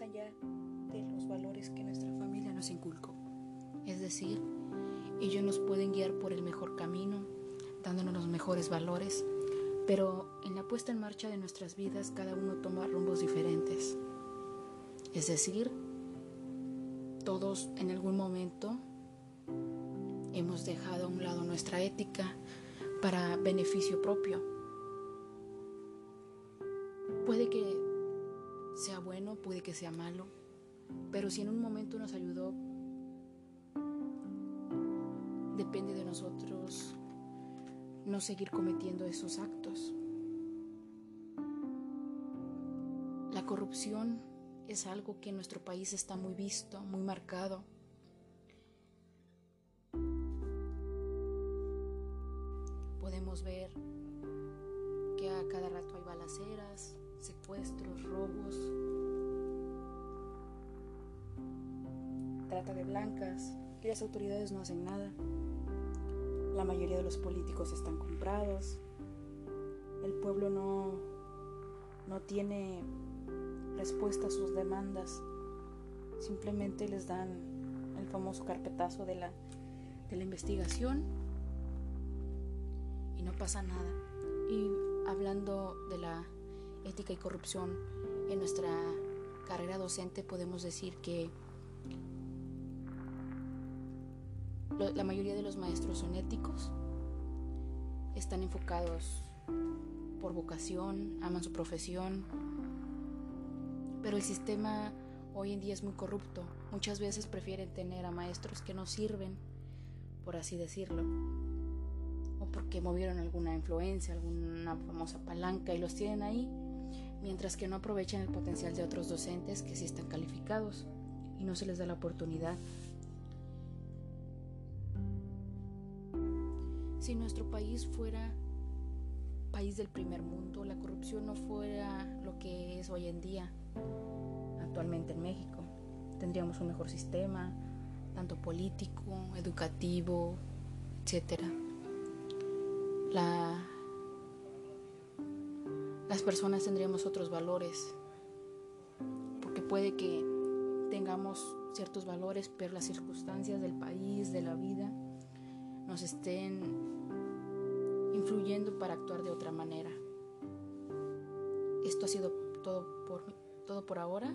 allá de los valores que nuestra familia nos inculcó. Es decir, ellos nos pueden guiar por el mejor camino, dándonos los mejores valores, pero en la puesta en marcha de nuestras vidas cada uno toma rumbos diferentes. Es decir, todos en algún momento hemos dejado a un lado nuestra ética para beneficio propio sea bueno, puede que sea malo, pero si en un momento nos ayudó, depende de nosotros no seguir cometiendo esos actos. La corrupción es algo que en nuestro país está muy visto, muy marcado. Podemos ver que a cada rato hay balaceras, de blancas, que las autoridades no hacen nada. La mayoría de los políticos están comprados. El pueblo no, no tiene respuesta a sus demandas. Simplemente les dan el famoso carpetazo de la, de la investigación y no pasa nada. Y hablando de la ética y corrupción en nuestra carrera docente podemos decir que la mayoría de los maestros son éticos, están enfocados por vocación, aman su profesión, pero el sistema hoy en día es muy corrupto. Muchas veces prefieren tener a maestros que no sirven, por así decirlo, o porque movieron alguna influencia, alguna famosa palanca y los tienen ahí, mientras que no aprovechan el potencial de otros docentes que sí están calificados y no se les da la oportunidad Si nuestro país fuera país del primer mundo, la corrupción no fuera lo que es hoy en día, actualmente en México, tendríamos un mejor sistema, tanto político, educativo, etc. La, las personas tendríamos otros valores, porque puede que tengamos ciertos valores, pero las circunstancias del país, de la vida, nos estén influyendo para actuar de otra manera. Esto ha sido todo por, todo por ahora.